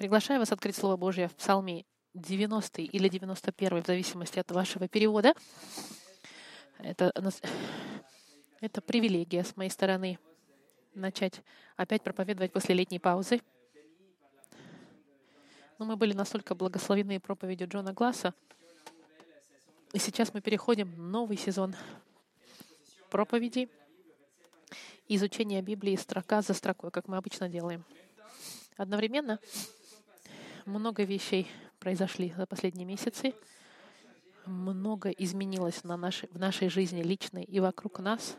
Приглашаю вас открыть Слово Божье в Псалме 90 или 91, в зависимости от вашего перевода. Это, это привилегия с моей стороны начать опять проповедовать после летней паузы. Но мы были настолько благословены проповедью Джона Гласса, и сейчас мы переходим в новый сезон проповедей, изучения Библии строка за строкой, как мы обычно делаем. Одновременно много вещей произошли за последние месяцы. Много изменилось на нашей, в нашей жизни личной и вокруг нас.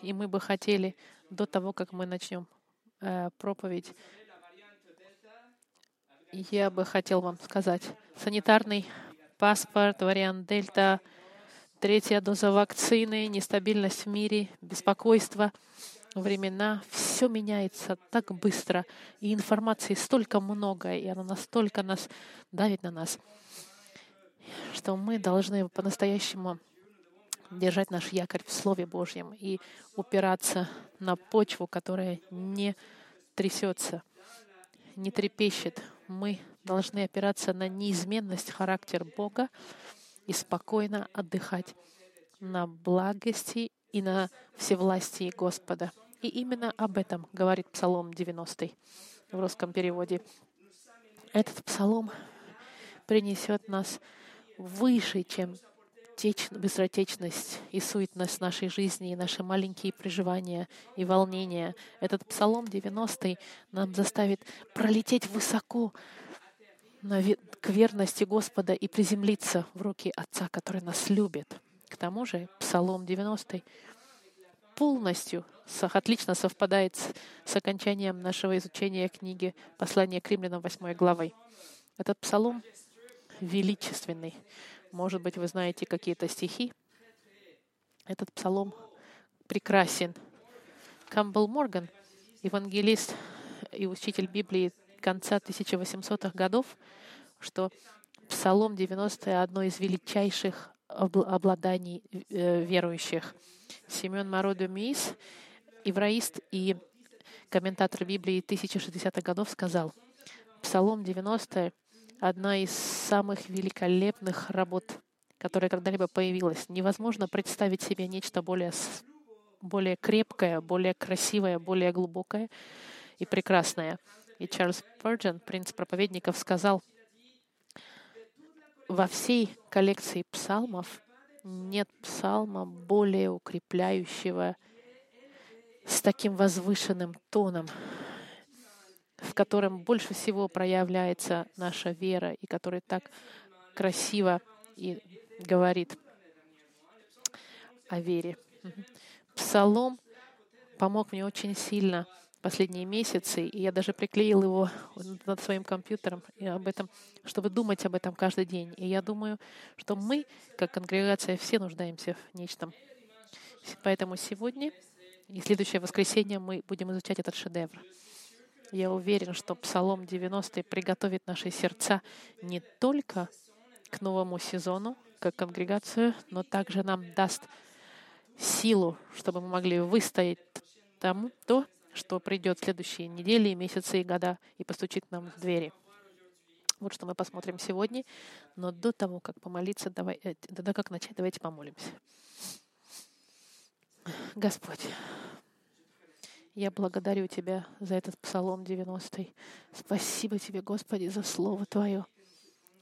И мы бы хотели до того, как мы начнем э, проповедь, я бы хотел вам сказать, санитарный паспорт, вариант Дельта, третья доза вакцины, нестабильность в мире, беспокойство — времена, все меняется так быстро, и информации столько много, и она настолько нас давит на нас, что мы должны по-настоящему держать наш якорь в Слове Божьем и упираться на почву, которая не трясется, не трепещет. Мы должны опираться на неизменность характера Бога и спокойно отдыхать на благости и на всевластии Господа. И именно об этом говорит Псалом 90 в русском переводе. Этот псалом принесет нас выше, чем теч, быстротечность и суетность нашей жизни, и наши маленькие переживания и волнения. Этот Псалом 90 нам заставит пролететь высоко к верности Господа и приземлиться в руки Отца, который нас любит. К тому же Псалом 90 полностью отлично совпадает с, окончанием нашего изучения книги «Послание к римлянам» 8 главой. Этот псалом величественный. Может быть, вы знаете какие-то стихи. Этот псалом прекрасен. Камбл Морган, евангелист и учитель Библии конца 1800-х годов, что Псалом 90 — одно из величайших обладаний э, верующих. Семен Мороду Мис, евраист и комментатор Библии 1060-х годов, сказал, Псалом 90 — одна из самых великолепных работ, которая когда-либо появилась. Невозможно представить себе нечто более, более крепкое, более красивое, более глубокое и прекрасное. И Чарльз Пурджен, принц проповедников, сказал, во всей коллекции псалмов нет псалма более укрепляющего с таким возвышенным тоном, в котором больше всего проявляется наша вера и который так красиво и говорит о вере. Псалом помог мне очень сильно последние месяцы, и я даже приклеил его над своим компьютером и об этом, чтобы думать об этом каждый день. И я думаю, что мы, как конгрегация, все нуждаемся в нечто. Поэтому сегодня и следующее воскресенье мы будем изучать этот шедевр. Я уверен, что Псалом 90 приготовит наши сердца не только к новому сезону, как конгрегацию, но также нам даст силу, чтобы мы могли выстоять тому, то, что придет в следующие недели, месяцы и года и постучит нам в двери. Вот что мы посмотрим сегодня. Но до того, как помолиться, давай, э, до как начать, давайте помолимся. Господь, я благодарю Тебя за этот Псалом 90. Спасибо Тебе, Господи, за Слово Твое.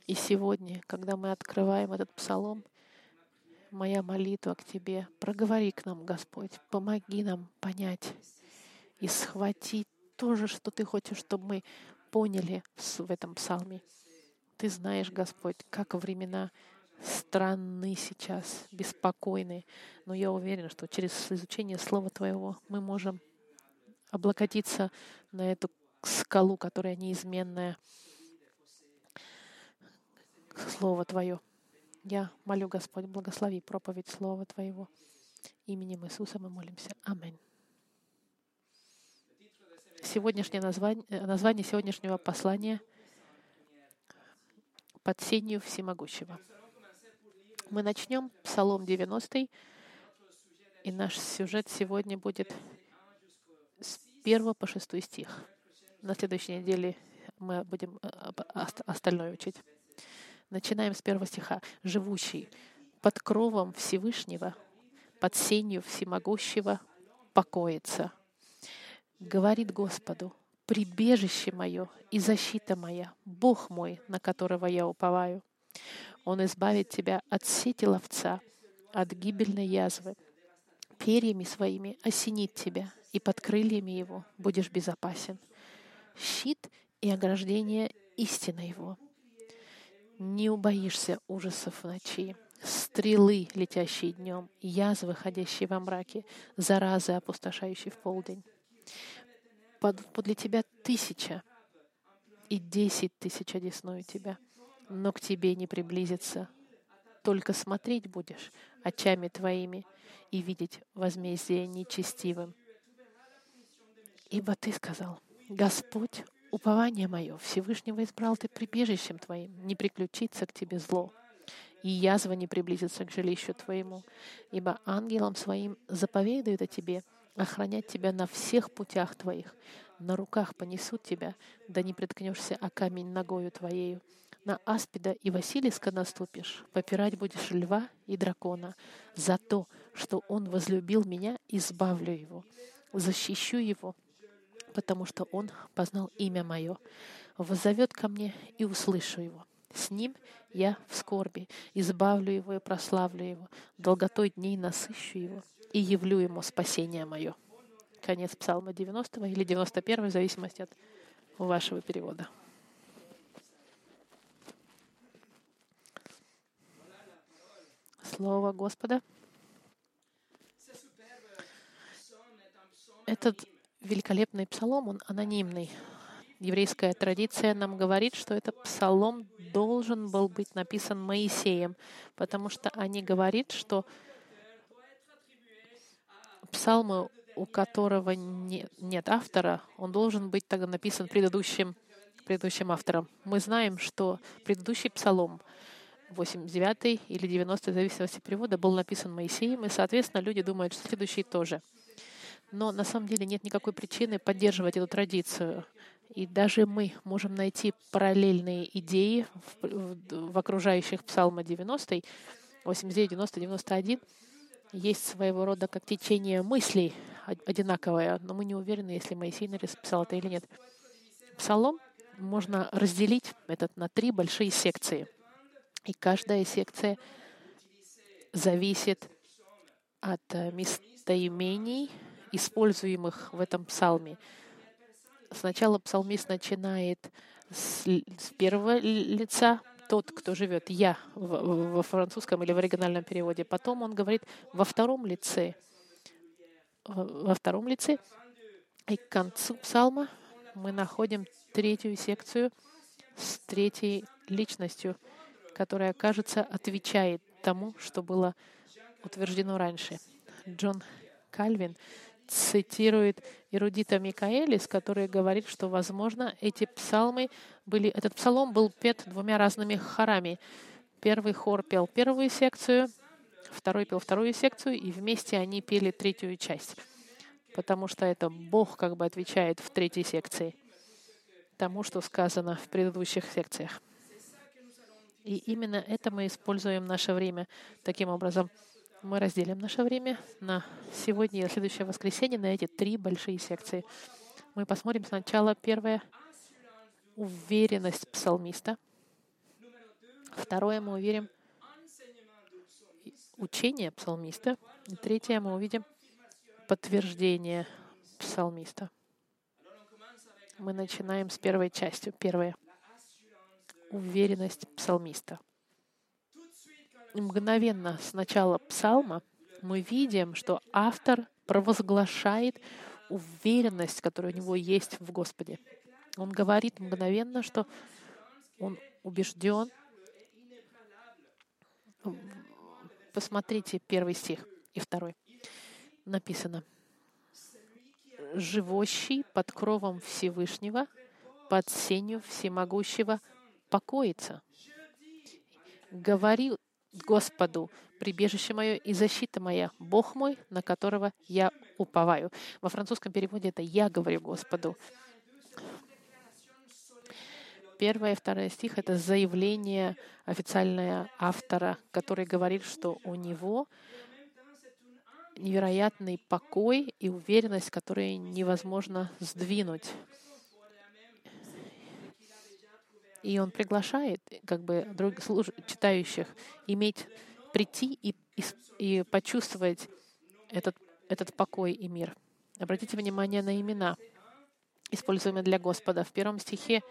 И сегодня, когда мы открываем этот Псалом, моя молитва к Тебе, проговори к нам, Господь, помоги нам понять, и схватить то же, что Ты хочешь, чтобы мы поняли в этом псалме. Ты знаешь, Господь, как времена странны сейчас, беспокойны, но я уверен, что через изучение Слова Твоего мы можем облокотиться на эту скалу, которая неизменная. Слово Твое. Я молю, Господь, благослови проповедь Слова Твоего. Именем Иисуса мы молимся. Аминь сегодняшнее название, э, название сегодняшнего послания «Под сенью всемогущего». Мы начнем Псалом 90, и наш сюжет сегодня будет с 1 по 6 стих. На следующей неделе мы будем э, остальное учить. Начинаем с первого стиха. «Живущий под кровом Всевышнего, под сенью Всемогущего, покоится. Говорит Господу, прибежище мое и защита моя, Бог мой, на которого я уповаю. Он избавит тебя от сети ловца, от гибельной язвы. Перьями своими осенит тебя, и под крыльями его будешь безопасен. Щит и ограждение — истина его. Не убоишься ужасов ночи, стрелы, летящие днем, язвы, ходящие во мраке, заразы, опустошающие в полдень. Под, подле тебя тысяча и десять тысяч одесную тебя, но к тебе не приблизится. Только смотреть будешь очами твоими и видеть возмездие нечестивым. Ибо ты сказал, Господь, упование мое, Всевышнего избрал ты прибежищем твоим, не приключиться к тебе зло и язва не приблизится к жилищу твоему, ибо ангелам своим заповедуют о тебе охранять тебя на всех путях твоих, на руках понесут тебя, да не приткнешься о камень ногою твоею. На аспида и Василиска наступишь, попирать будешь льва и дракона. За то, что он возлюбил меня, избавлю его, защищу его, потому что он познал имя мое. Воззовет ко мне и услышу его. С ним я в скорби, избавлю его и прославлю его, долготой дней насыщу его и явлю ему спасение мое. Конец Псалма 90 или 91, в зависимости от вашего перевода. Слово Господа. Этот великолепный псалом, он анонимный еврейская традиция нам говорит, что этот псалом должен был быть написан Моисеем, потому что они говорят, что псалмы, у которого не, нет автора, он должен быть тогда написан предыдущим, предыдущим автором. Мы знаем, что предыдущий псалом 89 или 90, в зависимости от перевода, был написан Моисеем, и, соответственно, люди думают, что следующий тоже. Но на самом деле нет никакой причины поддерживать эту традицию. И даже мы можем найти параллельные идеи в, в, в окружающих Псалма 90, 89, 90, 91. Есть своего рода как течение мыслей одинаковое, но мы не уверены, если Моисей написал это или нет. Псалом можно разделить этот на три большие секции. И каждая секция зависит от э, местоимений, используемых в этом псалме. Сначала псалмист начинает с, с первого лица, тот, кто живет, я во французском или в оригинальном переводе. Потом он говорит во втором лице, во втором лице, и к концу псалма мы находим третью секцию с третьей личностью, которая, кажется, отвечает тому, что было утверждено раньше. Джон Кальвин цитирует эрудита Микаэлис, который говорит, что, возможно, эти псалмы были, этот псалом был пет двумя разными хорами. Первый хор пел первую секцию, второй пел вторую секцию, и вместе они пели третью часть, потому что это Бог как бы отвечает в третьей секции тому, что сказано в предыдущих секциях. И именно это мы используем наше время таким образом — мы разделим наше время на сегодня и следующее воскресенье на эти три большие секции. Мы посмотрим сначала первое — уверенность псалмиста. Второе мы увидим учение псалмиста. И третье мы увидим подтверждение псалмиста. Мы начинаем с первой части. Первое — уверенность псалмиста — мгновенно с начала псалма мы видим, что автор провозглашает уверенность, которая у него есть в Господе. Он говорит мгновенно, что он убежден. Посмотрите первый стих и второй. Написано. «Живущий под кровом Всевышнего, под сенью Всемогущего покоится». Говорил Господу, прибежище мое и защита моя, Бог мой, на которого я уповаю. Во французском переводе это «я говорю Господу». Первый и второй стих — это заявление официальное автора, который говорит, что у него невероятный покой и уверенность, которые невозможно сдвинуть. И он приглашает как бы других служ... читающих иметь, прийти и, и, и почувствовать этот, этот покой и мир. Обратите внимание на имена, используемые для Господа. В первом стихе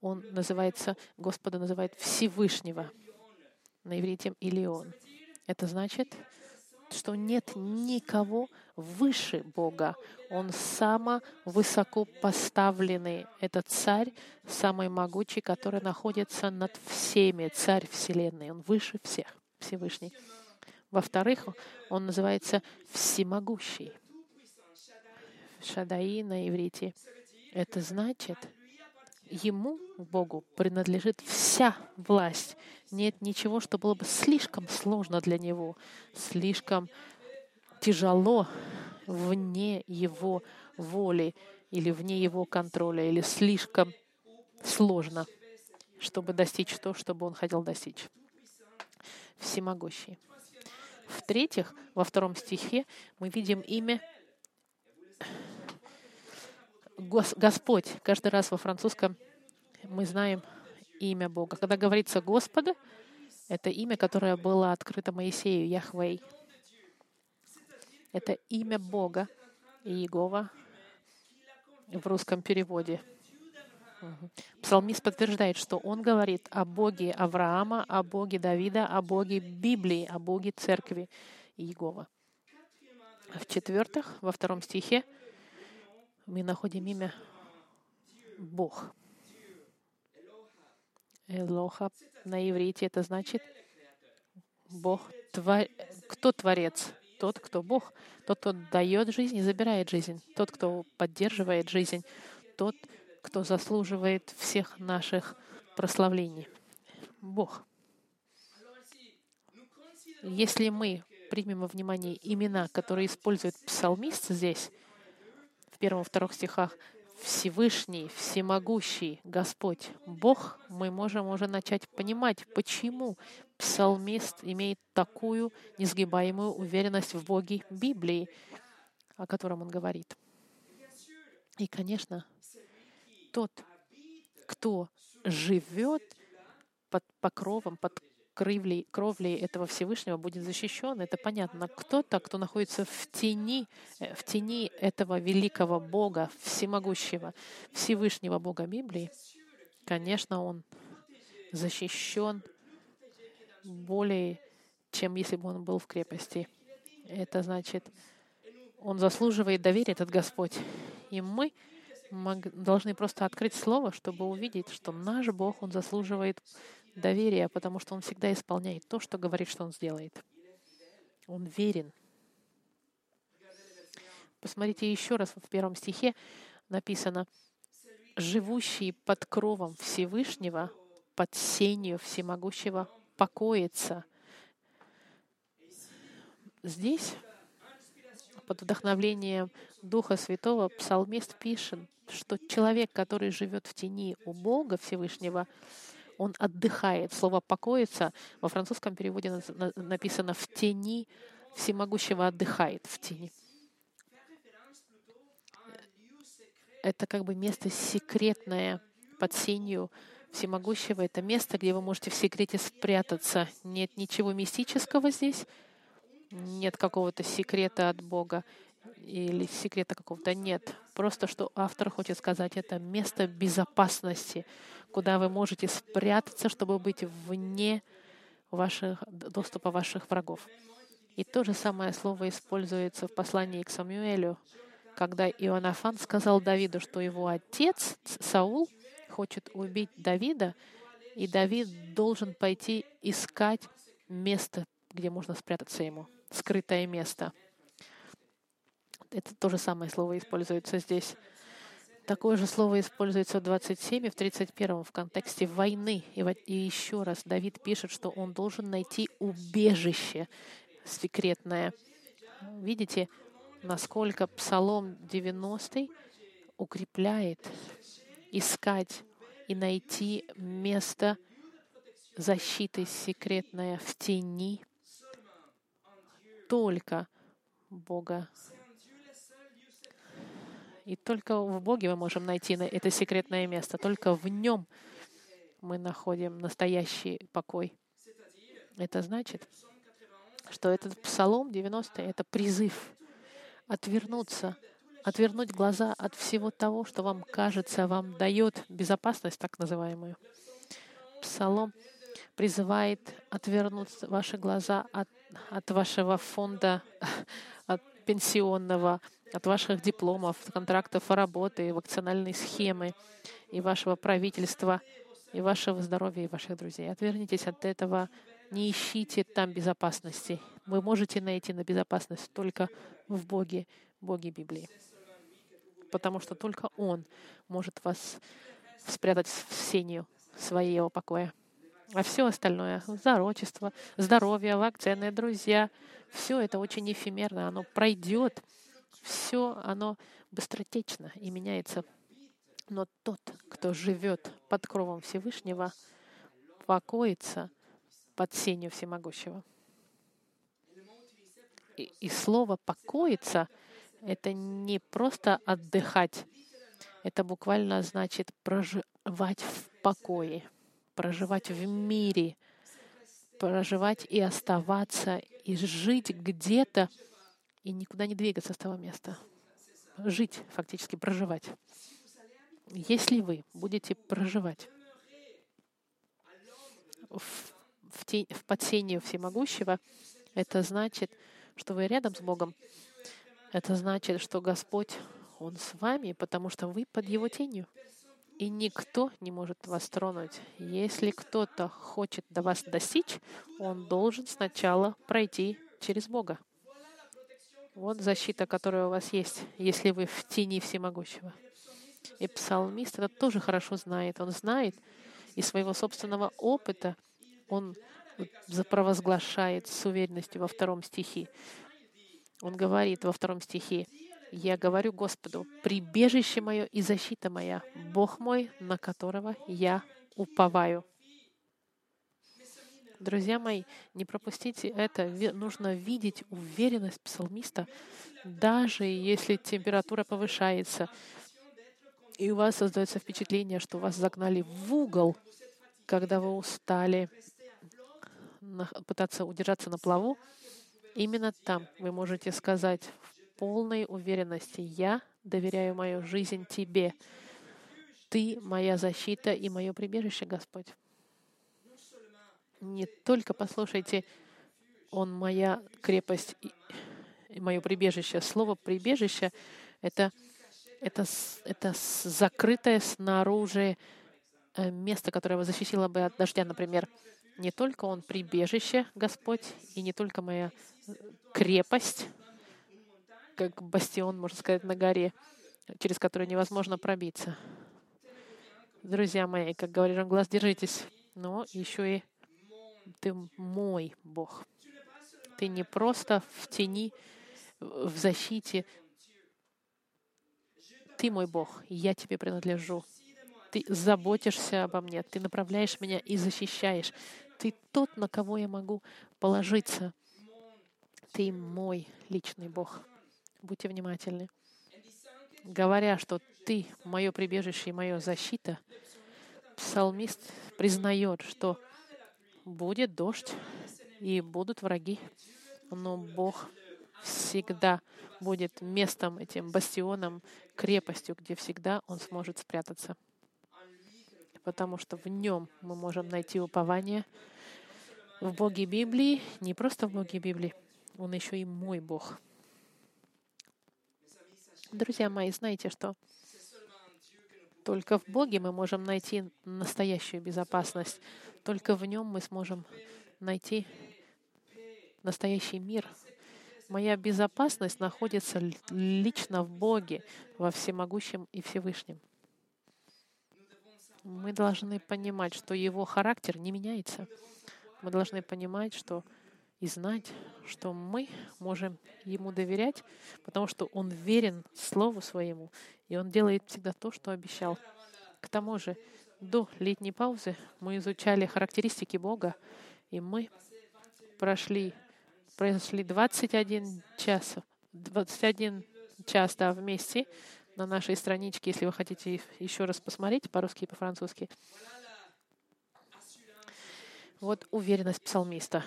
он называется, Господа называет Всевышнего. На иврите Илион. Это значит, что нет никого выше Бога. Он само высоко поставленный. Это царь, самый могучий, который находится над всеми, царь Вселенной. Он выше всех, Всевышний. Во-вторых, он называется всемогущий. Шадаи на иврите. Это значит, Ему, Богу, принадлежит вся власть. Нет ничего, что было бы слишком сложно для Него, слишком тяжело вне Его воли или вне Его контроля, или слишком сложно, чтобы достичь то, что бы Он хотел достичь. Всемогущий. В-третьих, во втором стихе мы видим имя Господь. Каждый раз во французском мы знаем имя Бога. Когда говорится Господа, это имя, которое было открыто Моисею, Яхвей. Это имя Бога, Иегова в русском переводе. Псалмист подтверждает, что он говорит о Боге Авраама, о Боге Давида, о Боге Библии, о Боге Церкви Иегова. В-четвертых, во втором стихе мы находим имя Бог. Элоха на иврите это значит Бог. Твор... Кто творец? Тот, кто Бог. Тот, кто дает жизнь и забирает жизнь. Тот, кто поддерживает жизнь. Тот, кто заслуживает всех наших прославлений. Бог. Если мы примем во внимание имена, которые использует псалмист здесь, в первом-вторых стихах, Всевышний, Всемогущий Господь, Бог, мы можем уже начать понимать, почему псалмист имеет такую несгибаемую уверенность в Боге Библии, о котором он говорит. И, конечно, тот, кто живет под покровом, под кровлей, кровлей этого Всевышнего будет защищен. Это понятно. Кто-то, кто находится в тени, э, в тени этого великого Бога, всемогущего, Всевышнего Бога Библии, конечно, он защищен более, чем если бы он был в крепости. Это значит, он заслуживает доверия, этот Господь. И мы должны просто открыть Слово, чтобы увидеть, что наш Бог, Он заслуживает доверия, потому что Он всегда исполняет то, что говорит, что Он сделает. Он верен. Посмотрите еще раз в первом стихе написано «Живущий под кровом Всевышнего, под сенью Всемогущего, покоится». Здесь под вдохновлением Духа Святого псалмист пишет, что человек, который живет в тени у Бога Всевышнего, он отдыхает. Слово «покоится» во французском переводе написано «в тени всемогущего отдыхает в тени». Это как бы место секретное под сенью всемогущего. Это место, где вы можете в секрете спрятаться. Нет ничего мистического здесь, нет какого-то секрета от Бога или секрета какого-то нет. Просто что автор хочет сказать, это место безопасности, куда вы можете спрятаться, чтобы быть вне ваших, доступа ваших врагов. И то же самое слово используется в послании к Самуэлю, когда Иоаннафан сказал Давиду, что его отец Саул хочет убить Давида, и Давид должен пойти искать место, где можно спрятаться ему скрытое место. Это то же самое слово используется здесь. Такое же слово используется в 27 и в 31 в контексте войны. И, и еще раз Давид пишет, что он должен найти убежище секретное. Видите, насколько Псалом 90 укрепляет искать и найти место защиты секретное в тени только Бога. И только в Боге мы можем найти это секретное место. Только в Нем мы находим настоящий покой. Это значит, что этот Псалом 90 — это призыв отвернуться, отвернуть глаза от всего того, что вам кажется, вам дает безопасность, так называемую. Псалом призывает отвернуть ваши глаза от, от вашего фонда, от пенсионного, от ваших дипломов, контрактов о работе, вакцинальной схемы и вашего правительства, и вашего здоровья, и ваших друзей. Отвернитесь от этого, не ищите там безопасности. Вы можете найти на безопасность только в Боге, Боге Библии. Потому что только Он может вас спрятать в сенью своего покоя. А все остальное, здоровчество, здоровье, вакцины, друзья, все это очень эфемерно, оно пройдет, все оно быстротечно и меняется. Но тот, кто живет под кровом Всевышнего, покоится под сенью Всемогущего. И, и слово «покоиться» — это не просто отдыхать, это буквально значит проживать в покое — проживать в мире, проживать и оставаться, и жить где-то, и никуда не двигаться с того места. Жить, фактически проживать. Если вы будете проживать в, в, тень, в подсению всемогущего, это значит, что вы рядом с Богом. Это значит, что Господь, Он с вами, потому что вы под Его тенью и никто не может вас тронуть. Если кто-то хочет до вас достичь, он должен сначала пройти через Бога. Вот защита, которая у вас есть, если вы в тени всемогущего. И псалмист это тоже хорошо знает. Он знает из своего собственного опыта, он запровозглашает с уверенностью во втором стихе. Он говорит во втором стихе, я говорю Господу, прибежище мое и защита моя, Бог мой, на которого я уповаю. Друзья мои, не пропустите это. Нужно видеть уверенность псалмиста, даже если температура повышается, и у вас создается впечатление, что вас загнали в угол, когда вы устали пытаться удержаться на плаву, именно там вы можете сказать полной уверенности. Я доверяю мою жизнь Тебе. Ты моя защита и мое прибежище, Господь. Не только послушайте, Он моя крепость и мое прибежище. Слово прибежище — это, это, это закрытое снаружи э, место, которое вас защитило бы от дождя, например. Не только Он прибежище, Господь, и не только моя крепость, как бастион, можно сказать, на горе, через который невозможно пробиться. Друзья мои, как говорит глаз, держитесь. Но еще и ты мой Бог. Ты не просто в тени, в защите. Ты мой Бог, я тебе принадлежу. Ты заботишься обо мне, ты направляешь меня и защищаешь. Ты тот, на кого я могу положиться. Ты мой личный Бог. Будьте внимательны. Говоря, что ты мое прибежище и моя защита, псалмист признает, что будет дождь и будут враги, но Бог всегда будет местом, этим бастионом, крепостью, где всегда Он сможет спрятаться. Потому что в Нем мы можем найти упование. В Боге Библии, не просто в Боге Библии, Он еще и мой Бог — Друзья мои, знаете, что только в Боге мы можем найти настоящую безопасность. Только в Нем мы сможем найти настоящий мир. Моя безопасность находится лично в Боге, во Всемогущем и Всевышнем. Мы должны понимать, что Его характер не меняется. Мы должны понимать, что и знать, что мы можем Ему доверять, потому что Он верен Слову Своему, и Он делает всегда то, что обещал. К тому же До летней паузы мы изучали характеристики Бога, и мы прошли, прошли 21 час, 21 час да, вместе на нашей страничке, если вы хотите еще раз посмотреть по-русски и по-французски. Вот уверенность псалмиста.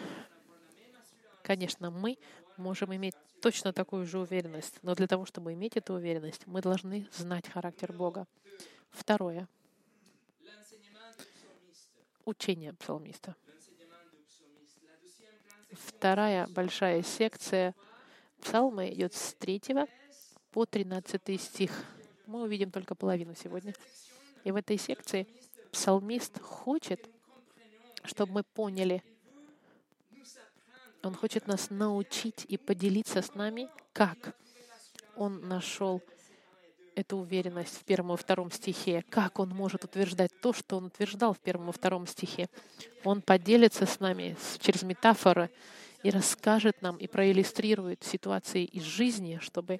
Конечно, мы можем иметь точно такую же уверенность, но для того, чтобы иметь эту уверенность, мы должны знать характер Бога. Второе. Учение псалмиста. Вторая большая секция псалма идет с 3 по 13 стих. Мы увидим только половину сегодня. И в этой секции псалмист хочет, чтобы мы поняли, он хочет нас научить и поделиться с нами, как он нашел эту уверенность в первом и втором стихе, как он может утверждать то, что он утверждал в первом и втором стихе. Он поделится с нами через метафоры и расскажет нам и проиллюстрирует ситуации из жизни, чтобы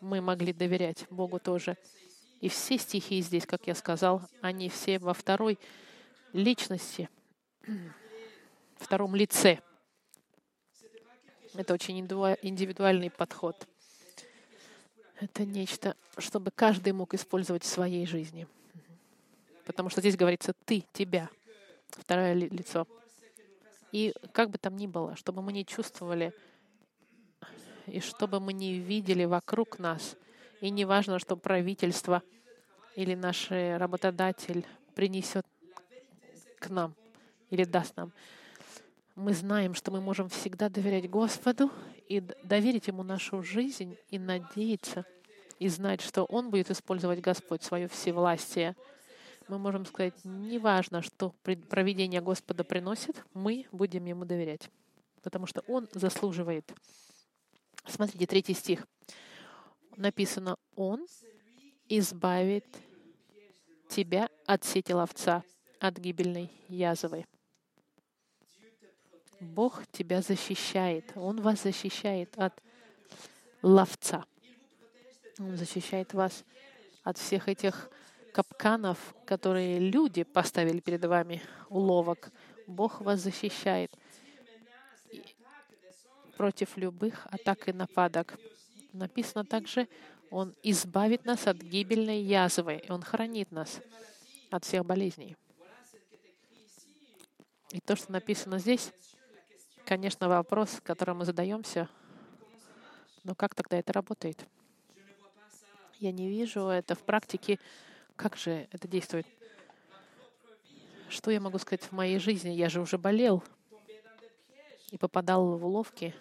мы могли доверять Богу тоже. И все стихи здесь, как я сказал, они все во второй личности, втором лице. Это очень индивидуальный подход. Это нечто, чтобы каждый мог использовать в своей жизни. Потому что здесь говорится «ты», «тебя», второе лицо. И как бы там ни было, чтобы мы не чувствовали, и чтобы мы не видели вокруг нас, и не важно, что правительство или наш работодатель принесет к нам или даст нам. Мы знаем, что мы можем всегда доверять Господу и доверить Ему нашу жизнь и надеяться, и знать, что Он будет использовать Господь свое всевластие — мы можем сказать, неважно, что проведение Господа приносит, мы будем Ему доверять, потому что Он заслуживает. Смотрите, третий стих. Написано, Он избавит тебя от сети ловца, от гибельной язвы. Бог тебя защищает. Он вас защищает от ловца. Он защищает вас от всех этих капканов, которые люди поставили перед вами, уловок. Бог вас защищает против любых атак и нападок. Написано также, Он избавит нас от гибельной язвы, и Он хранит нас от всех болезней. И то, что написано здесь, конечно, вопрос, который мы задаемся, но как тогда это работает? Я не вижу это в практике как же это действует? Что я могу сказать в моей жизни? Я же уже болел и попадал в уловки.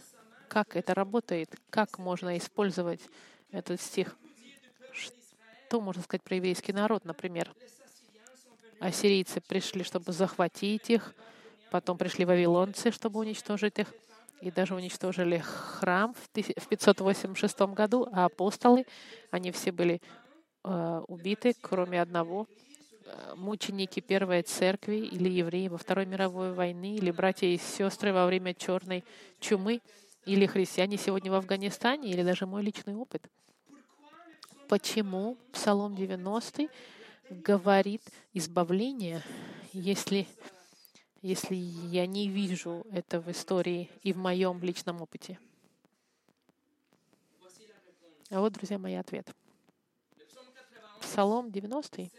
Как это работает? Как можно использовать этот стих? Что можно сказать про еврейский народ, например? Ассирийцы пришли, чтобы захватить их, потом пришли вавилонцы, чтобы уничтожить их, и даже уничтожили храм в 586 году, а апостолы, они все были Э, убиты, кроме одного, э, мученики Первой Церкви или евреи во Второй мировой войны, или братья и сестры во время черной чумы, или христиане сегодня в Афганистане, или даже мой личный опыт. Почему Псалом 90 говорит избавление, если, если я не вижу это в истории и в моем личном опыте? А вот, друзья, мой ответ. Псалом 90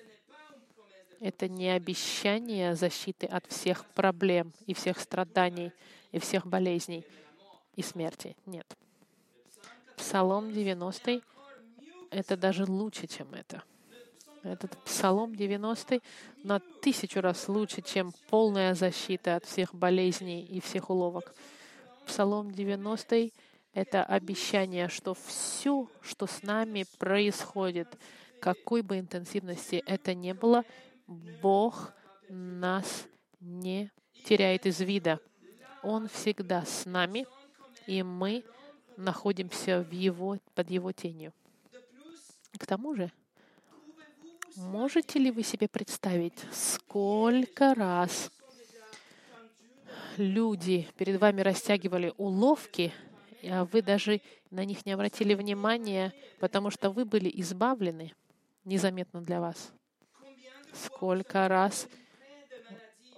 — это не обещание защиты от всех проблем и всех страданий и всех болезней и смерти. Нет. Псалом 90 — это даже лучше, чем это. Этот Псалом 90 на тысячу раз лучше, чем полная защита от всех болезней и всех уловок. Псалом 90 — это обещание, что все, что с нами происходит, какой бы интенсивности это ни было, Бог нас не теряет из вида. Он всегда с нами, и мы находимся в его, под Его тенью. К тому же, можете ли вы себе представить, сколько раз люди перед вами растягивали уловки, а вы даже на них не обратили внимания, потому что вы были избавлены незаметно для вас. сколько раз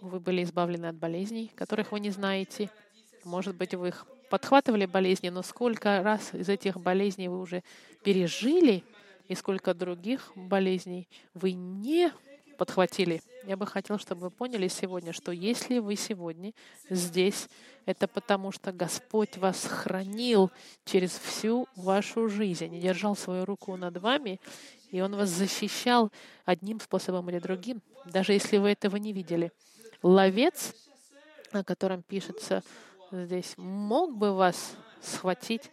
вы были избавлены от болезней, которых вы не знаете. Может быть, вы их подхватывали болезни, но сколько раз из этих болезней вы уже пережили, и сколько других болезней вы не подхватили. Я бы хотел, чтобы вы поняли сегодня, что если вы сегодня здесь, это потому, что Господь вас хранил через всю вашу жизнь и держал свою руку над вами, и Он вас защищал одним способом или другим, даже если вы этого не видели. Ловец, о котором пишется здесь, мог бы вас схватить,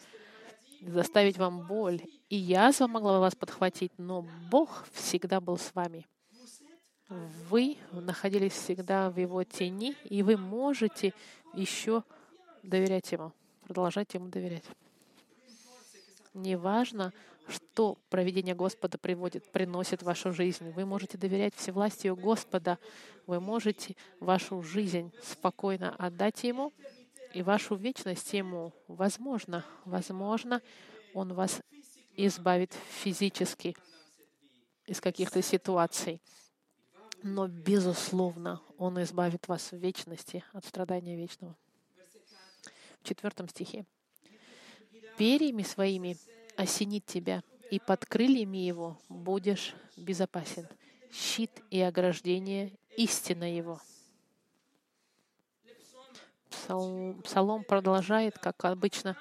заставить вам боль, и язва могла вас подхватить, но Бог всегда был с вами вы находились всегда в его тени, и вы можете еще доверять ему, продолжать ему доверять. Неважно, что проведение Господа приводит, приносит в вашу жизнь. Вы можете доверять всевластию Господа. Вы можете вашу жизнь спокойно отдать Ему и вашу вечность Ему. Возможно, возможно, Он вас избавит физически из каких-то ситуаций но, безусловно, Он избавит вас в вечности от страдания вечного. В четвертом стихе. «Перьями своими осенит тебя, и под крыльями его будешь безопасен. Щит и ограждение — истина его». Псалом, продолжает, как обычно,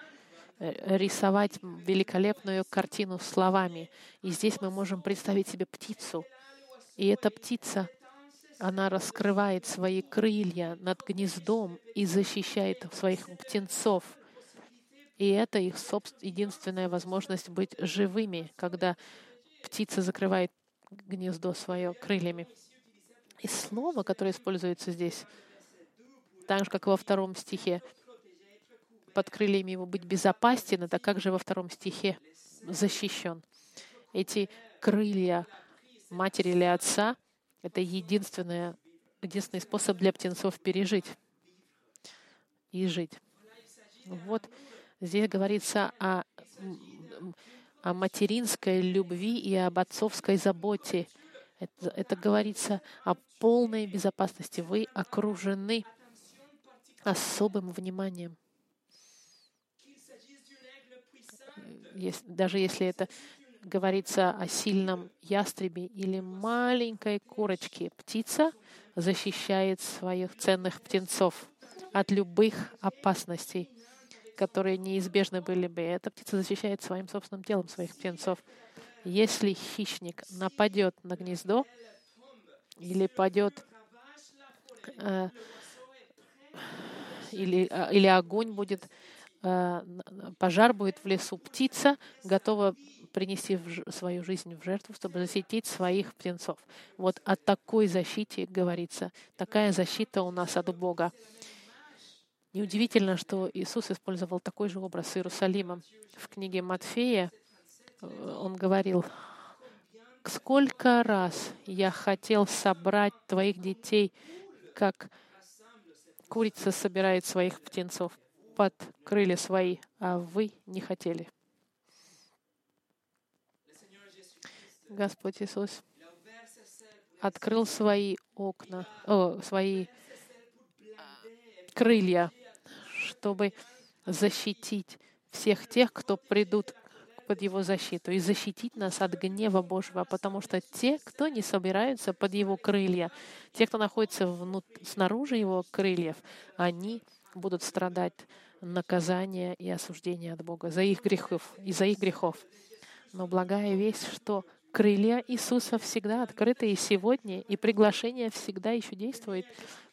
рисовать великолепную картину словами. И здесь мы можем представить себе птицу — и эта птица, она раскрывает свои крылья над гнездом и защищает своих птенцов. И это их единственная возможность быть живыми, когда птица закрывает гнездо свое крыльями. И слово, которое используется здесь, так же, как во втором стихе, под крыльями его быть безопасен, это как же во втором стихе защищен. Эти крылья матери или отца — это единственное, единственный способ для птенцов пережить и жить. Вот здесь говорится о, о материнской любви и об отцовской заботе. Это, это говорится о полной безопасности. Вы окружены особым вниманием. Даже если это говорится о сильном ястребе или маленькой курочке. Птица защищает своих ценных птенцов от любых опасностей, которые неизбежны были бы. Эта птица защищает своим собственным телом своих птенцов. Если хищник нападет на гнездо или падет э, или, э, или огонь будет, пожар будет в лесу, птица готова принести в свою жизнь в жертву, чтобы защитить своих птенцов. Вот о такой защите говорится. Такая защита у нас от Бога. Неудивительно, что Иисус использовал такой же образ с Иерусалимом. В книге Матфея э, он говорил, «Сколько раз я хотел собрать твоих детей, как курица собирает своих птенцов под свои, а вы не хотели». Господь Иисус открыл свои окна, о, свои крылья, чтобы защитить всех тех, кто придут под Его защиту, и защитить нас от гнева Божьего, потому что те, кто не собираются под Его крылья, те, кто находится внут... снаружи Его крыльев, они будут страдать наказания и осуждения от Бога за их грехов, из-за их грехов. Но благая весть, что Крылья Иисуса всегда открыты и сегодня, и приглашение всегда еще действует.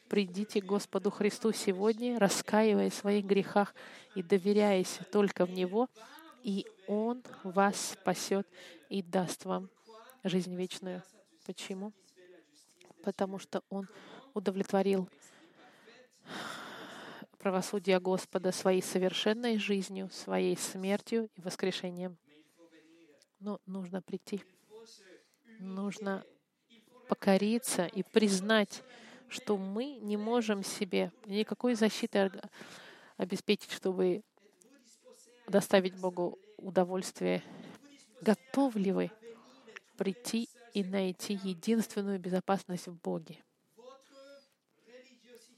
Придите к Господу Христу сегодня, раскаиваясь в своих грехах и доверяясь только в Него, и Он вас спасет и даст вам жизнь вечную. Почему? Потому что Он удовлетворил правосудие Господа своей совершенной жизнью, своей смертью и воскрешением. Но нужно прийти нужно покориться и признать, что мы не можем себе никакой защиты обеспечить, чтобы доставить Богу удовольствие. Готовы ли вы прийти и найти единственную безопасность в Боге.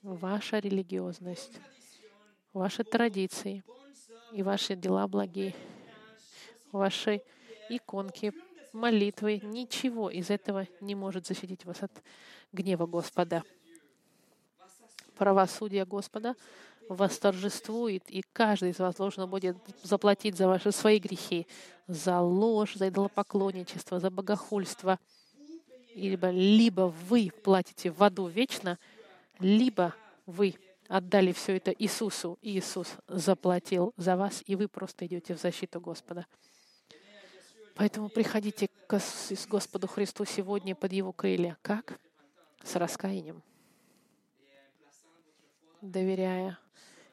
Ваша религиозность, ваши традиции и ваши дела благие, ваши иконки, молитвы, ничего из этого не может защитить вас от гнева Господа. Правосудие Господа восторжествует, и каждый из вас должен будет заплатить за ваши свои грехи, за ложь, за идолопоклонничество, за богохульство. Либо, либо вы платите в аду вечно, либо вы отдали все это Иисусу, и Иисус заплатил за вас, и вы просто идете в защиту Господа. Поэтому приходите к Господу Христу сегодня под Его крылья. Как? С раскаянием, доверяя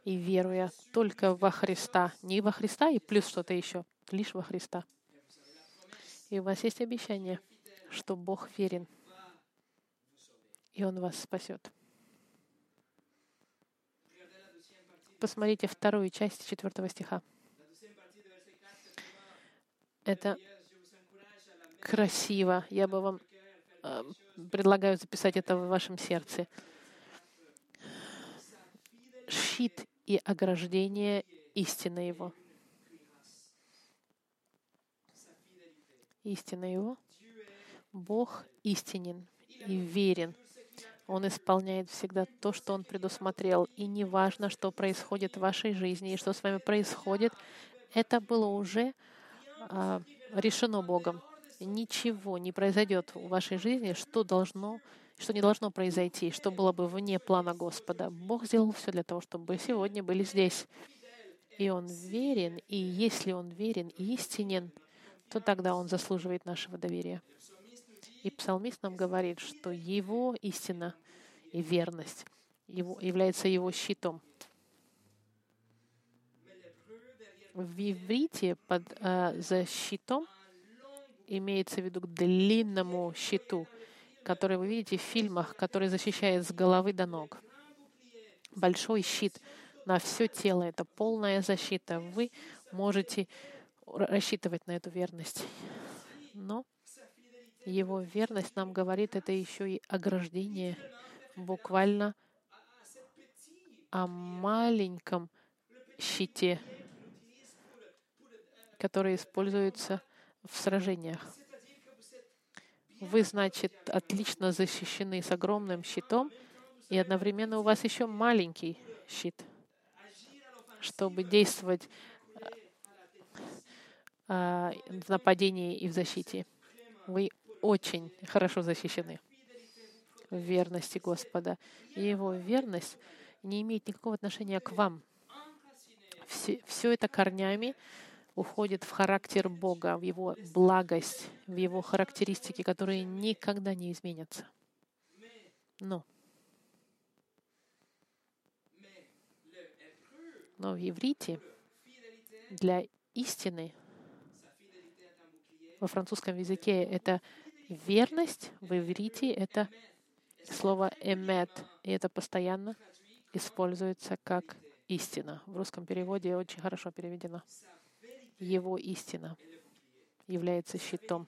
и веруя только во Христа. Не во Христа и плюс что-то еще, лишь во Христа. И у вас есть обещание, что Бог верен, и Он вас спасет. Посмотрите вторую часть четвертого стиха. Это красиво. Я бы вам э, предлагаю записать это в вашем сердце. Щит и ограждение истины Его. Истина Его. Бог истинен и верен. Он исполняет всегда то, что Он предусмотрел. И не важно, что происходит в вашей жизни и что с вами происходит, это было уже а, решено Богом. Ничего не произойдет в вашей жизни, что должно что не должно произойти, что было бы вне плана Господа. Бог сделал все для того, чтобы вы сегодня были здесь. И Он верен, и если Он верен и истинен, то тогда Он заслуживает нашего доверия. И псалмист нам говорит, что Его истина и верность его, является Его щитом. В иврите под э, защитом имеется в виду к длинному щиту — который вы видите в фильмах, который защищает с головы до ног. Большой щит на все тело — это полная защита. Вы можете рассчитывать на эту верность. Но его верность нам говорит, это еще и ограждение буквально о маленьком щите, который используется в сражениях. Вы, значит, отлично защищены с огромным щитом, и одновременно у вас еще маленький щит, чтобы действовать а, в нападении и в защите. Вы очень хорошо защищены в верности Господа. И Его верность не имеет никакого отношения к вам. Все, все это корнями уходит в характер Бога, в Его благость, в Его характеристики, которые никогда не изменятся. Но, но в иврите для истины во французском языке это верность, в иврите это слово «эмет», и это постоянно используется как истина. В русском переводе очень хорошо переведено. Его истина является щитом.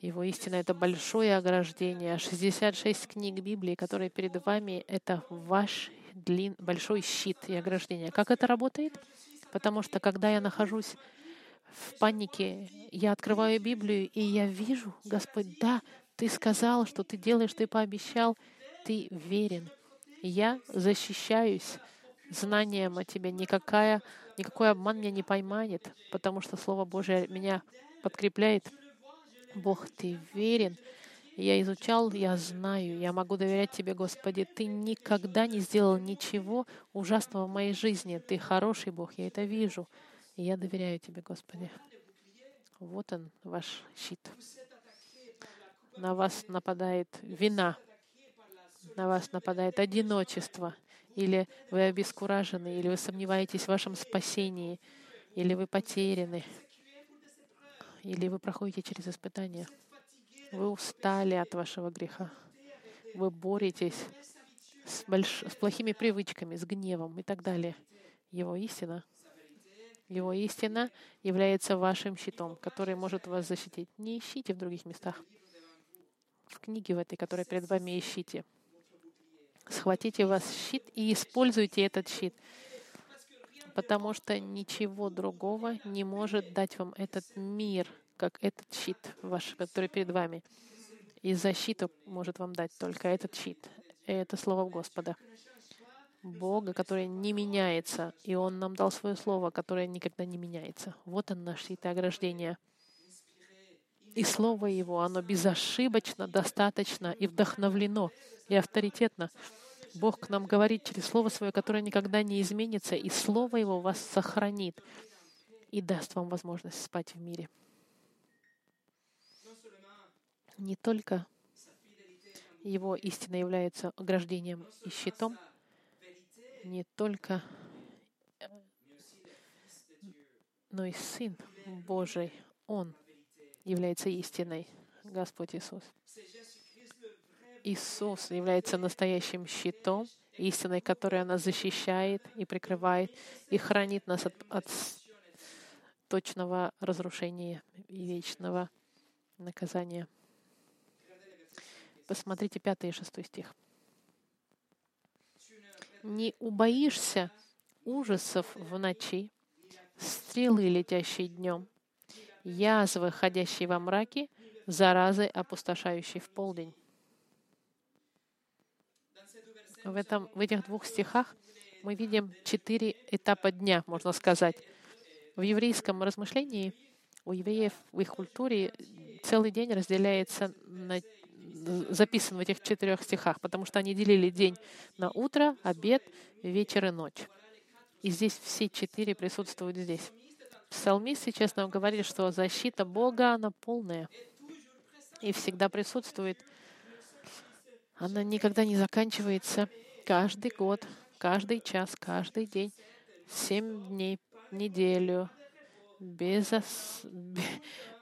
Его истина — это большое ограждение. 66 книг Библии, которые перед вами, — это ваш длин, большой щит и ограждение. Как это работает? Потому что, когда я нахожусь в панике, я открываю Библию, и я вижу, Господь, да, Ты сказал, что Ты делаешь, Ты пообещал, Ты верен. Я защищаюсь знанием о Тебе. Никакая Никакой обман меня не поймает, потому что Слово Божие меня подкрепляет. Бог, Ты верен. Я изучал, я знаю, я могу доверять Тебе, Господи. Ты никогда не сделал ничего ужасного в моей жизни. Ты хороший Бог, я это вижу. Я доверяю Тебе, Господи. Вот он, ваш щит. На вас нападает вина, на вас нападает одиночество, или вы обескуражены, или вы сомневаетесь в вашем спасении, или вы потеряны, или вы проходите через испытания. Вы устали от вашего греха. Вы боретесь с, больш... с плохими привычками, с гневом и так далее. Его истина, Его истина является вашим щитом, который может вас защитить. Не ищите в других местах. В книге в этой, которая перед вами, ищите. Схватите вас щит и используйте этот щит, потому что ничего другого не может дать вам этот мир, как этот щит ваш, который перед вами. И защиту может вам дать только этот щит. Это слово Господа. Бога, который не меняется, и Он нам дал свое слово, которое никогда не меняется. Вот он наш щит и ограждение. И Слово Его, оно безошибочно, достаточно и вдохновлено, и авторитетно. Бог к нам говорит через Слово Свое, которое никогда не изменится, и Слово Его вас сохранит и даст вам возможность спать в мире. Не только Его истина является ограждением и щитом, не только, но и Сын Божий, Он является истиной, Господь Иисус. Иисус является настоящим щитом, истиной, которая нас защищает и прикрывает и хранит нас от, от точного разрушения и вечного наказания. Посмотрите пятый и шестой стих не убоишься ужасов в ночи, стрелы, летящие днем, язвы, ходящие во мраке, заразы, опустошающие в полдень. В, этом, в этих двух стихах мы видим четыре этапа дня, можно сказать. В еврейском размышлении у евреев в их культуре целый день разделяется на записан в этих четырех стихах, потому что они делили день на утро, обед, вечер и ночь. И здесь все четыре присутствуют здесь. Псалмист сейчас нам говорит, что защита Бога, она полная и всегда присутствует. Она никогда не заканчивается. Каждый год, каждый час, каждый день, семь дней, неделю, без,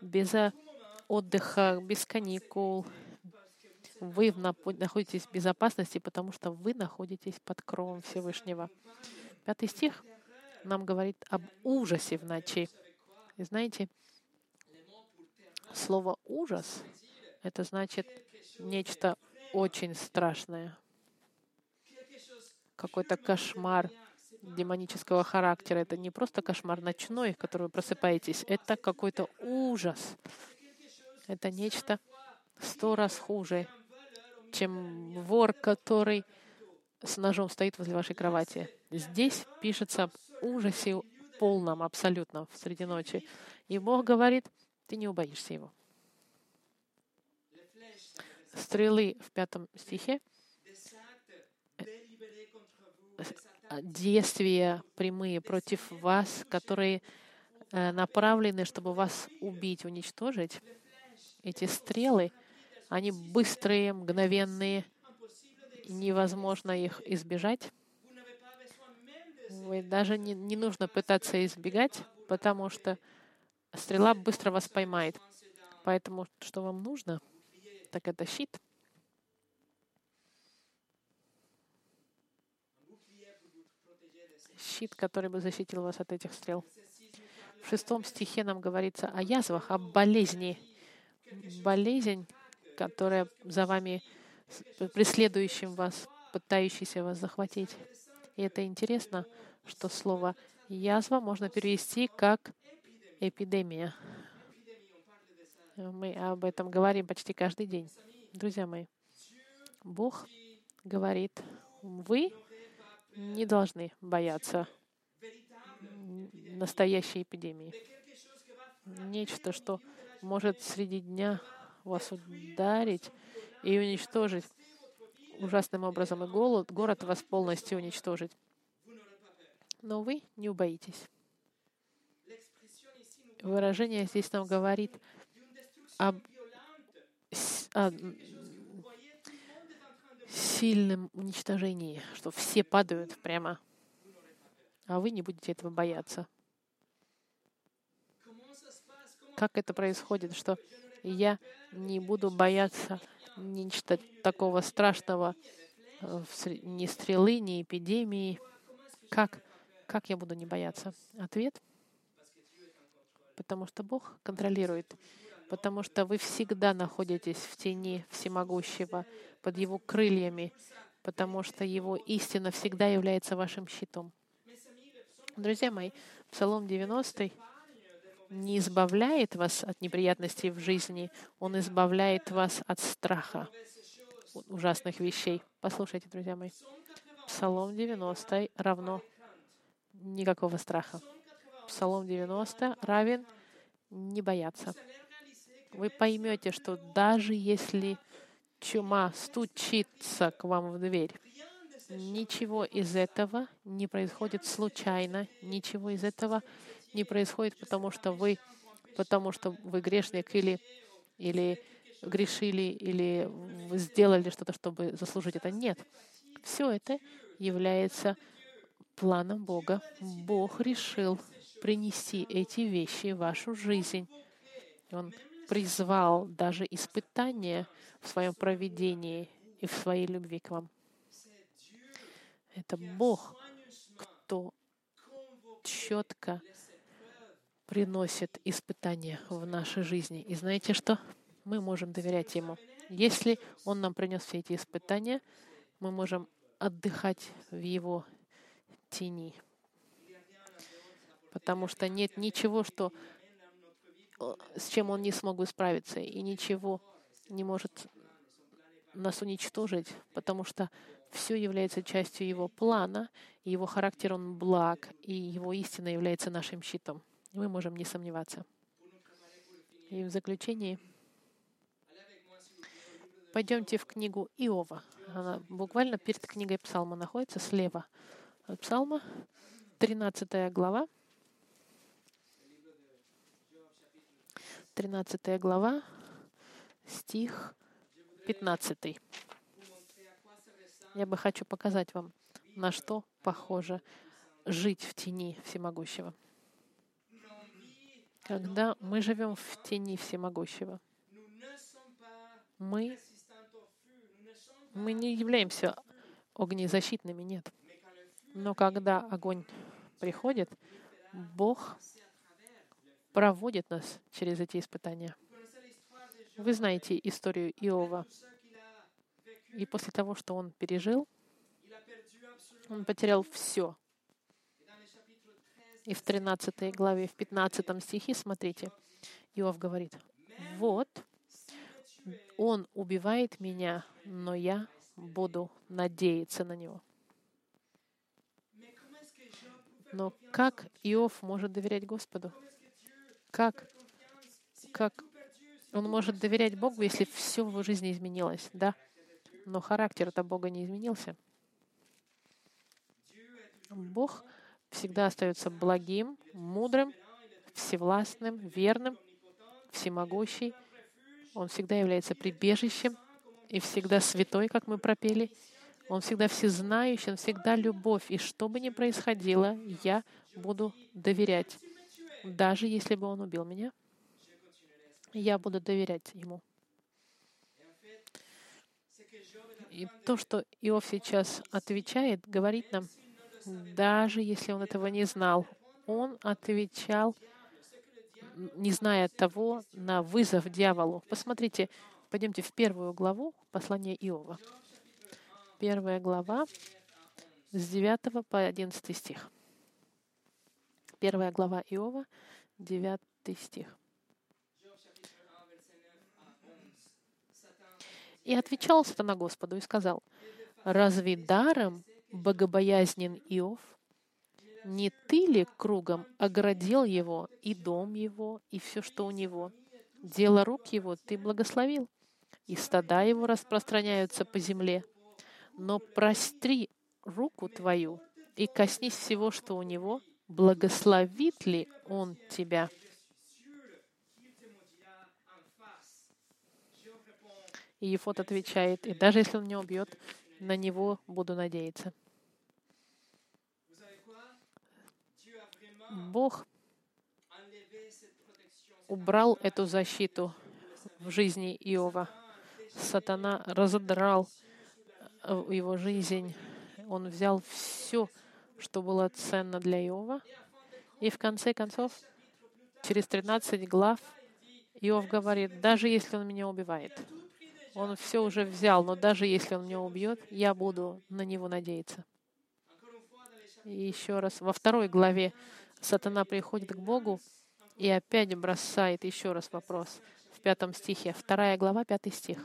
без отдыха, без каникул, вы находитесь в безопасности, потому что вы находитесь под кровом Всевышнего. Пятый стих нам говорит об ужасе в ночи. И знаете, слово «ужас» — это значит нечто очень страшное, какой-то кошмар демонического характера. Это не просто кошмар ночной, в который вы просыпаетесь, это какой-то ужас. Это нечто сто раз хуже, чем вор, который с ножом стоит возле вашей кровати. Здесь пишется ужасе полном, абсолютно, в среди ночи. И Бог говорит, ты не убоишься его. Стрелы в пятом стихе действия прямые против вас, которые э, направлены, чтобы вас убить, уничтожить. Эти стрелы — они быстрые, мгновенные, невозможно их избежать. Вы даже не, не нужно пытаться избегать, потому что стрела быстро вас поймает. Поэтому что вам нужно, так это щит. Щит, который бы защитил вас от этих стрел. В шестом стихе нам говорится о язвах, о болезни. Болезнь которая за вами, преследующим вас, пытающийся вас захватить. И это интересно, что слово «язва» можно перевести как «эпидемия». Мы об этом говорим почти каждый день. Друзья мои, Бог говорит, вы не должны бояться настоящей эпидемии. Нечто, что может среди дня вас ударить и уничтожить ужасным образом, и голод, город вас полностью уничтожить. Но вы не убоитесь. Выражение здесь нам говорит об, о сильном уничтожении, что все падают прямо, а вы не будете этого бояться. Как это происходит, что я не буду бояться нечто такого страшного, э, ни стрелы, ни эпидемии. Как, как я буду не бояться? Ответ Потому что Бог контролирует. Потому что вы всегда находитесь в тени всемогущего, под Его крыльями, потому что Его истина всегда является вашим щитом. Друзья мои, Псалом 90 не избавляет вас от неприятностей в жизни, он избавляет вас от страха, ужасных вещей. Послушайте, друзья мои. Псалом 90 равно никакого страха. Псалом 90 равен не бояться. Вы поймете, что даже если чума стучится к вам в дверь, ничего из этого не происходит случайно, ничего из этого не происходит, потому что вы, потому что вы грешник или, или грешили, или сделали что-то, чтобы заслужить это. Нет. Все это является планом Бога. Бог решил принести эти вещи в вашу жизнь. Он призвал даже испытания в своем проведении и в своей любви к вам. Это Бог, кто четко приносит испытания в нашей жизни. И знаете что? Мы можем доверять Ему. Если Он нам принес все эти испытания, мы можем отдыхать в Его тени. Потому что нет ничего, что, с чем Он не смог бы справиться, и ничего не может нас уничтожить, потому что все является частью Его плана, и Его характер, Он благ, и Его истина является нашим щитом. Мы можем не сомневаться. И в заключении пойдемте в книгу Иова. Она буквально перед книгой Псалма находится, слева от Псалма, 13 глава. 13 глава, стих 15. Я бы хочу показать вам, на что похоже жить в тени всемогущего. Когда мы живем в тени всемогущего, мы, мы не являемся огнезащитными, нет. Но когда огонь приходит, Бог проводит нас через эти испытания. Вы знаете историю Иова. И после того, что он пережил, он потерял все. И в 13 главе, в 15 стихе, смотрите, Иов говорит, «Вот, он убивает меня, но я буду надеяться на него». Но как Иов может доверять Господу? Как? Как он может доверять Богу, если все в его жизни изменилось? Да но характер-то Бога не изменился. Бог всегда остается благим, мудрым, всевластным, верным, всемогущий. Он всегда является прибежищем и всегда святой, как мы пропели. Он всегда всезнающий, он всегда любовь. И что бы ни происходило, я буду доверять. Даже если бы он убил меня, я буду доверять ему. И то, что Иов сейчас отвечает, говорит нам, даже если он этого не знал, он отвечал, не зная того, на вызов дьяволу. Посмотрите, пойдемте в первую главу послания Иова. Первая глава с 9 по 11 стих. Первая глава Иова, 9 стих. И отвечал сатана Господу и сказал, «Разве даром богобоязнен Иов? Не ты ли кругом оградил его и дом его, и все, что у него? Дело рук его ты благословил, и стада его распространяются по земле. Но простри руку твою и коснись всего, что у него, благословит ли он тебя?» И Ефот отвечает, и даже если он меня убьет, на него буду надеяться. Бог убрал эту защиту в жизни Иова. Сатана разодрал э, его жизнь. Он взял все, что было ценно для Иова. И в конце концов, через 13 глав Иов говорит, даже если он меня убивает, он все уже взял, но даже если он меня убьет, я буду на него надеяться. И еще раз, во второй главе сатана приходит к Богу и опять бросает еще раз вопрос в пятом стихе. Вторая глава, пятый стих.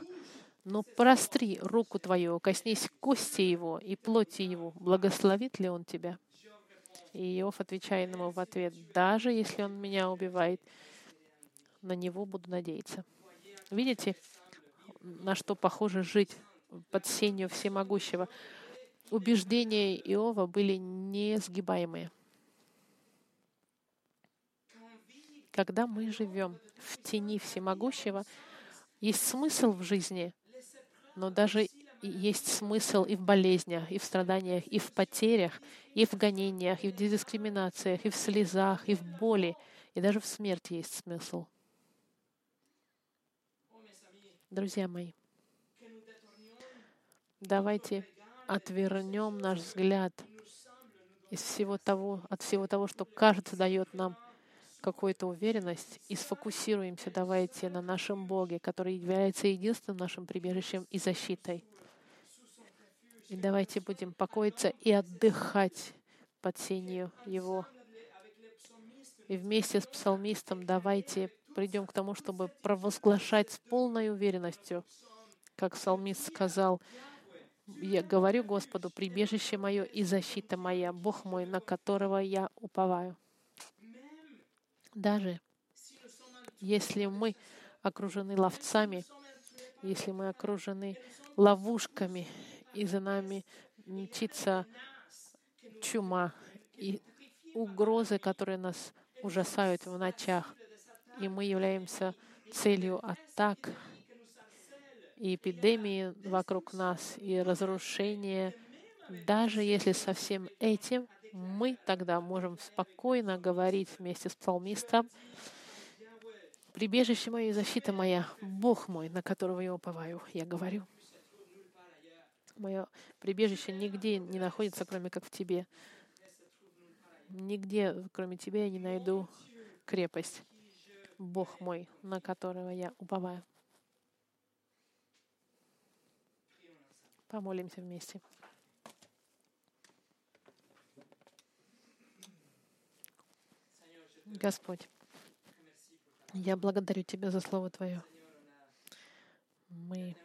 «Но простри руку твою, коснись кости его и плоти его, благословит ли он тебя?» И Иов отвечает ему в ответ, «Даже если он меня убивает, на него буду надеяться». Видите, на что похоже жить под сенью всемогущего? Убеждения Иова были несгибаемые. Когда мы живем в тени всемогущего, есть смысл в жизни, но даже есть смысл и в болезнях, и в страданиях, и в потерях, и в гонениях, и в дискриминациях, и в слезах, и в боли, и даже в смерти есть смысл. Друзья мои, давайте отвернем наш взгляд из всего того, от всего того, что кажется дает нам какую-то уверенность, и сфокусируемся, давайте, на нашем Боге, который является единственным нашим прибежищем и защитой. И давайте будем покоиться и отдыхать под сенью Его. И вместе с псалмистом давайте придем к тому, чтобы провозглашать с полной уверенностью, как псалмист сказал, я говорю Господу, прибежище мое и защита моя, Бог мой, на которого я уповаю. Даже если мы окружены ловцами, если мы окружены ловушками, и за нами мчится чума и угрозы, которые нас ужасают в ночах, и мы являемся целью атак и эпидемии вокруг нас, и разрушения. Даже если со всем этим мы тогда можем спокойно говорить вместе с псалмистом, «Прибежище мое и защита моя, Бог мой, на которого я уповаю». Я говорю, мое прибежище нигде не находится, кроме как в Тебе. Нигде, кроме Тебя, я не найду крепость. Бог мой, на которого я уповаю. Помолимся вместе. Господь, я благодарю Тебя за Слово Твое. Мы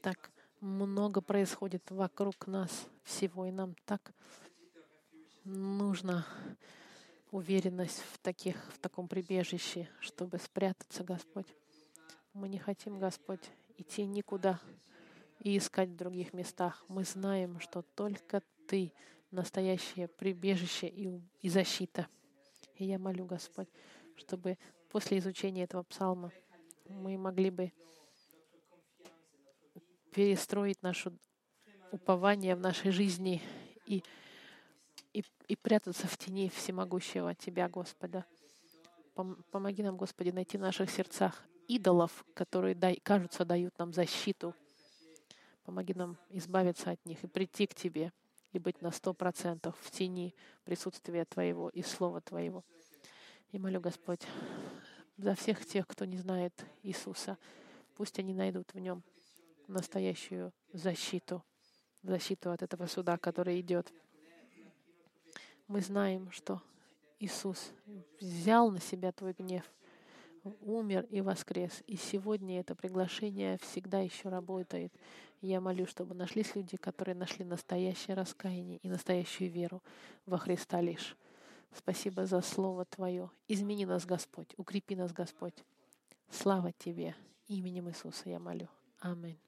так много происходит вокруг нас всего, и нам так нужна уверенность в, таких, в таком прибежище, чтобы спрятаться, Господь. Мы не хотим, Господь, идти никуда и искать в других местах. Мы знаем, что только Ты — настоящее прибежище и, и защита. И я молю, Господь, чтобы после изучения этого псалма мы могли бы перестроить наше упование в нашей жизни и, и, и прятаться в тени всемогущего Тебя, Господа. Помоги нам, Господи, найти в наших сердцах идолов, которые, дай, кажутся, дают нам защиту. Помоги нам избавиться от них и прийти к Тебе и быть на сто процентов в тени присутствия Твоего и Слова Твоего. И молю, Господь, за всех тех, кто не знает Иисуса, пусть они найдут в Нем настоящую защиту, защиту от этого суда, который идет. Мы знаем, что Иисус взял на себя твой гнев, умер и воскрес. И сегодня это приглашение всегда еще работает. Я молю, чтобы нашлись люди, которые нашли настоящее раскаяние и настоящую веру во Христа лишь. Спасибо за Слово Твое. Измени нас, Господь. Укрепи нас, Господь. Слава Тебе. Именем Иисуса я молю. Аминь.